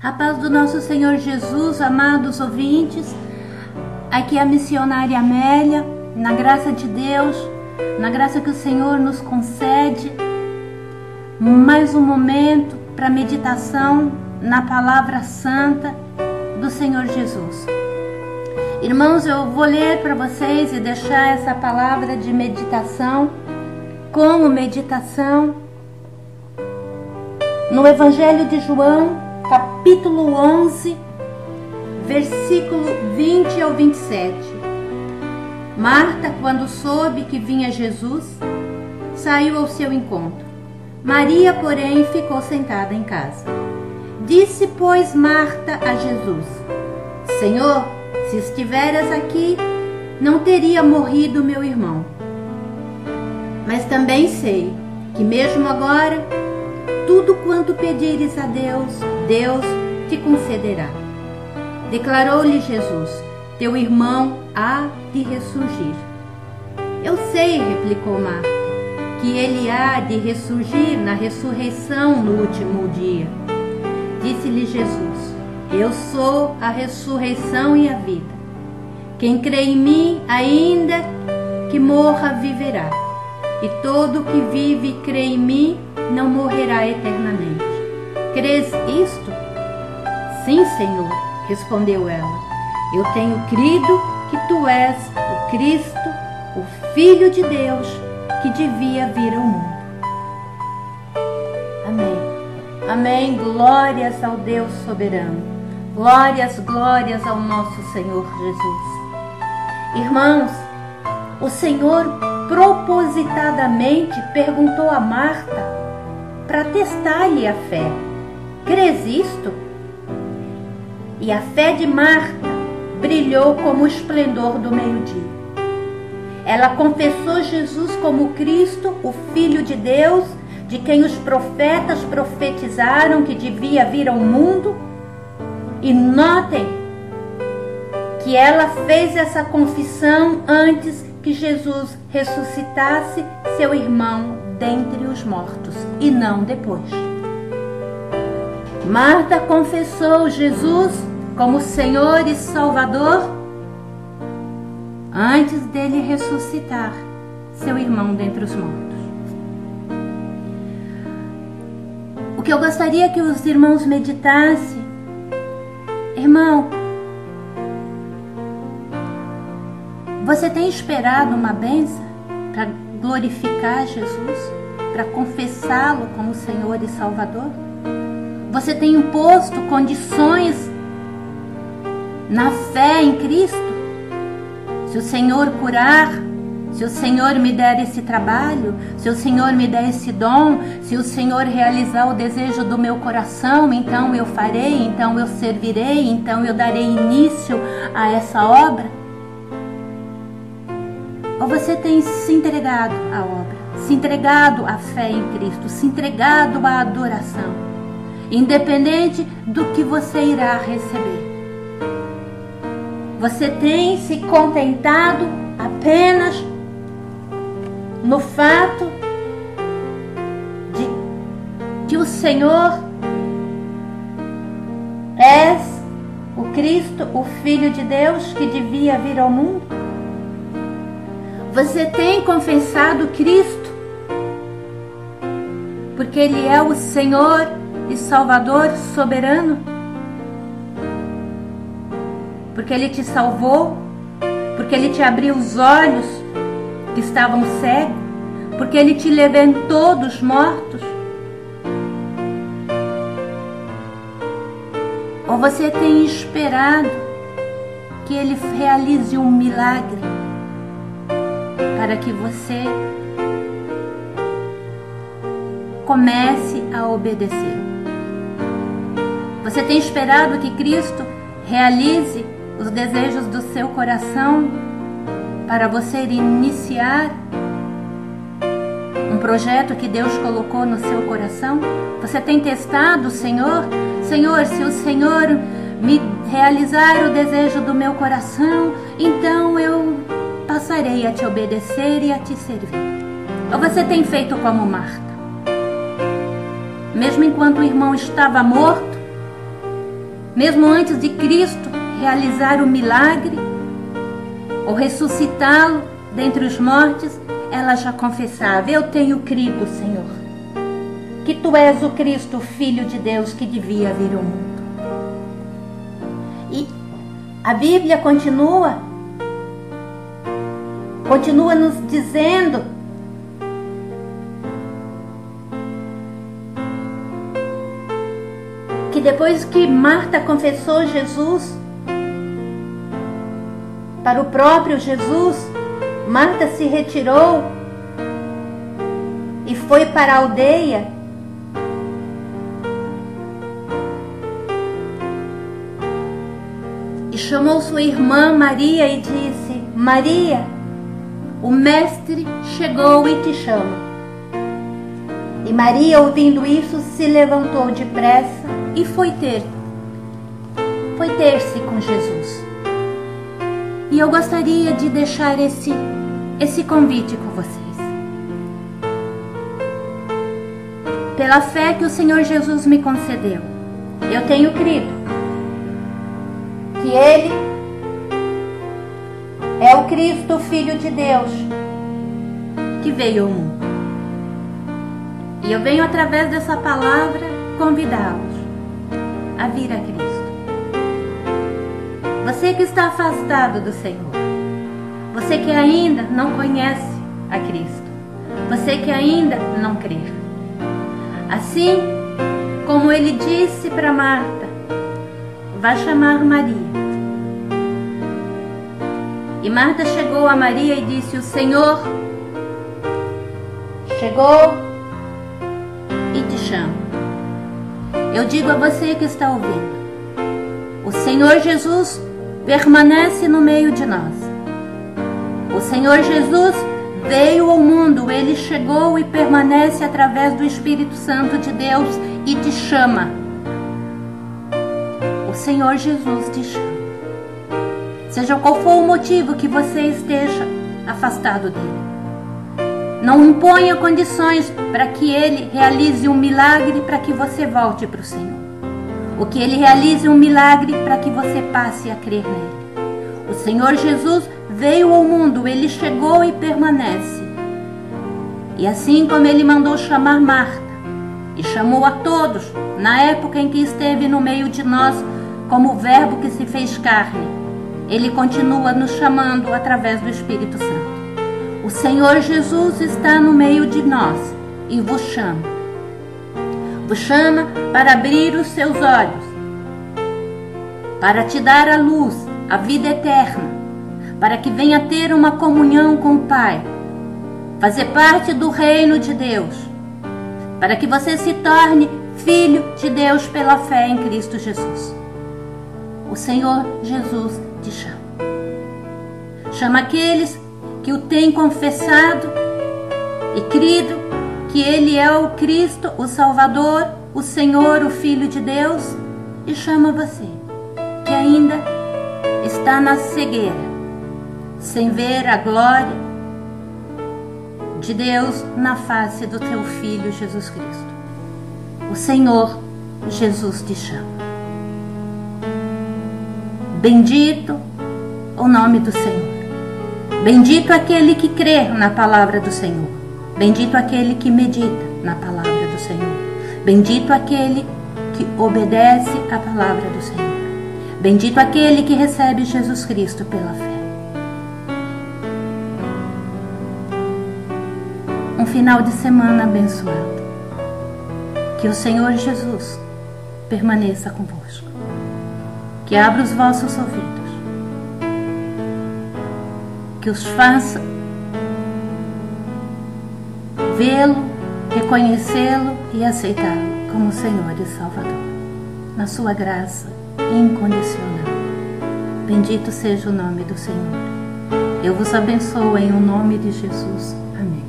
A paz do nosso Senhor Jesus, amados ouvintes. Aqui é a missionária Amélia, na graça de Deus, na graça que o Senhor nos concede. Mais um momento para meditação na palavra santa do Senhor Jesus. Irmãos, eu vou ler para vocês e deixar essa palavra de meditação como meditação no Evangelho de João, capítulo 11, versículo 20 ao 27. Marta, quando soube que vinha Jesus, saiu ao seu encontro. Maria, porém, ficou sentada em casa. Disse, pois, Marta a Jesus: Senhor, se estiveras aqui, não teria morrido meu irmão. Mas também sei que, mesmo agora, tudo quanto pedires a Deus, Deus te concederá. Declarou-lhe Jesus: Teu irmão há de ressurgir. Eu sei, replicou Marta, que ele há de ressurgir na ressurreição no último dia. Disse-lhe Jesus: Eu sou a ressurreição e a vida. Quem crê em mim, ainda que morra, viverá. E todo que vive e crê em mim não morrerá eternamente. Crês isto? Sim, Senhor, respondeu ela. Eu tenho crido que tu és o Cristo, o Filho de Deus, que devia vir ao mundo. Amém. Amém. Glórias ao Deus soberano. Glórias, glórias ao nosso Senhor Jesus. Irmãos, o Senhor propositadamente perguntou a Marta para testar-lhe a fé. Crês isto? E a fé de Marta brilhou como o esplendor do meio-dia. Ela confessou Jesus como Cristo, o Filho de Deus, de quem os profetas profetizaram que devia vir ao mundo. E notem que ela fez essa confissão antes que Jesus ressuscitasse seu irmão dentre os mortos e não depois. Marta confessou Jesus como Senhor e Salvador antes dele ressuscitar seu irmão dentre os mortos. O que eu gostaria que os irmãos meditassem, irmão, você tem esperado uma benção para glorificar Jesus, para confessá-lo como Senhor e Salvador? Você tem imposto condições na fé em Cristo? Se o Senhor curar, se o Senhor me der esse trabalho, se o Senhor me der esse dom, se o Senhor realizar o desejo do meu coração, então eu farei, então eu servirei, então eu darei início a essa obra? Ou você tem se entregado à obra, se entregado à fé em Cristo, se entregado à adoração, independente do que você irá receber? Você tem se contentado apenas no fato de que o Senhor és o Cristo, o Filho de Deus que devia vir ao mundo? Você tem confessado Cristo? Porque Ele é o Senhor e Salvador soberano? Porque Ele te salvou? Porque Ele te abriu os olhos que estavam cegos? Porque Ele te levantou dos mortos? Ou você tem esperado que Ele realize um milagre? Para que você comece a obedecer. Você tem esperado que Cristo realize os desejos do seu coração para você iniciar um projeto que Deus colocou no seu coração? Você tem testado o Senhor? Senhor, se o Senhor me realizar o desejo do meu coração, então eu passarei a te obedecer e a te servir. Ou você tem feito como Marta? Mesmo enquanto o irmão estava morto, mesmo antes de Cristo realizar o milagre ou ressuscitá-lo dentre os mortos, ela já confessava: Eu tenho crido, Senhor, que tu és o Cristo, Filho de Deus, que devia vir ao mundo. E a Bíblia continua, continua nos dizendo que depois que Marta confessou Jesus para o próprio Jesus, Marta se retirou e foi para a aldeia. E chamou sua irmã Maria e disse: Maria, o Mestre chegou e te chama. E Maria, ouvindo isso, se levantou depressa e foi ter, foi ter-se com Jesus. E eu gostaria de deixar esse, esse convite com vocês. Pela fé que o Senhor Jesus me concedeu, eu tenho crido que Ele é o Cristo, Filho de Deus, que veio ao mundo. E eu venho através dessa palavra convidá-los a vir a Cristo. Você que está afastado do Senhor. Você que ainda não conhece a Cristo. Você que ainda não crê. Assim como ele disse para Marta, vá chamar Maria. E Marta chegou a Maria e disse: O Senhor chegou e te chama. Eu digo a você que está ouvindo: o Senhor Jesus permanece no meio de nós. O Senhor Jesus veio ao mundo, ele chegou e permanece através do Espírito Santo de Deus e te chama. O Senhor Jesus te chama. Seja qual for o motivo que você esteja afastado dele. Não imponha condições para que ele realize um milagre para que você volte para o Senhor o que ele realize um milagre para que você passe a crer nele. O Senhor Jesus veio ao mundo, ele chegou e permanece. E assim como ele mandou chamar Marta e chamou a todos na época em que esteve no meio de nós como o Verbo que se fez carne, ele continua nos chamando através do Espírito Santo. O Senhor Jesus está no meio de nós e vos chama vos chama para abrir os seus olhos, para te dar a luz, a vida eterna, para que venha ter uma comunhão com o Pai, fazer parte do reino de Deus, para que você se torne filho de Deus pela fé em Cristo Jesus. O Senhor Jesus te chama. Chama aqueles que o têm confessado e crido que Ele é o Cristo, o Salvador, o Senhor, o Filho de Deus, e chama você, que ainda está na cegueira, sem ver a glória de Deus na face do teu Filho Jesus Cristo. O Senhor Jesus te chama. Bendito o nome do Senhor. Bendito aquele que crê na palavra do Senhor. Bendito aquele que medita na palavra do Senhor. Bendito aquele que obedece à palavra do Senhor. Bendito aquele que recebe Jesus Cristo pela fé. Um final de semana abençoado. Que o Senhor Jesus permaneça convosco. Que abra os vossos ouvidos. Que os faça vê-lo, reconhecê-lo e aceitá-lo como Senhor e Salvador, na sua graça incondicional. Bendito seja o nome do Senhor. Eu vos abençoo em o nome de Jesus. Amém.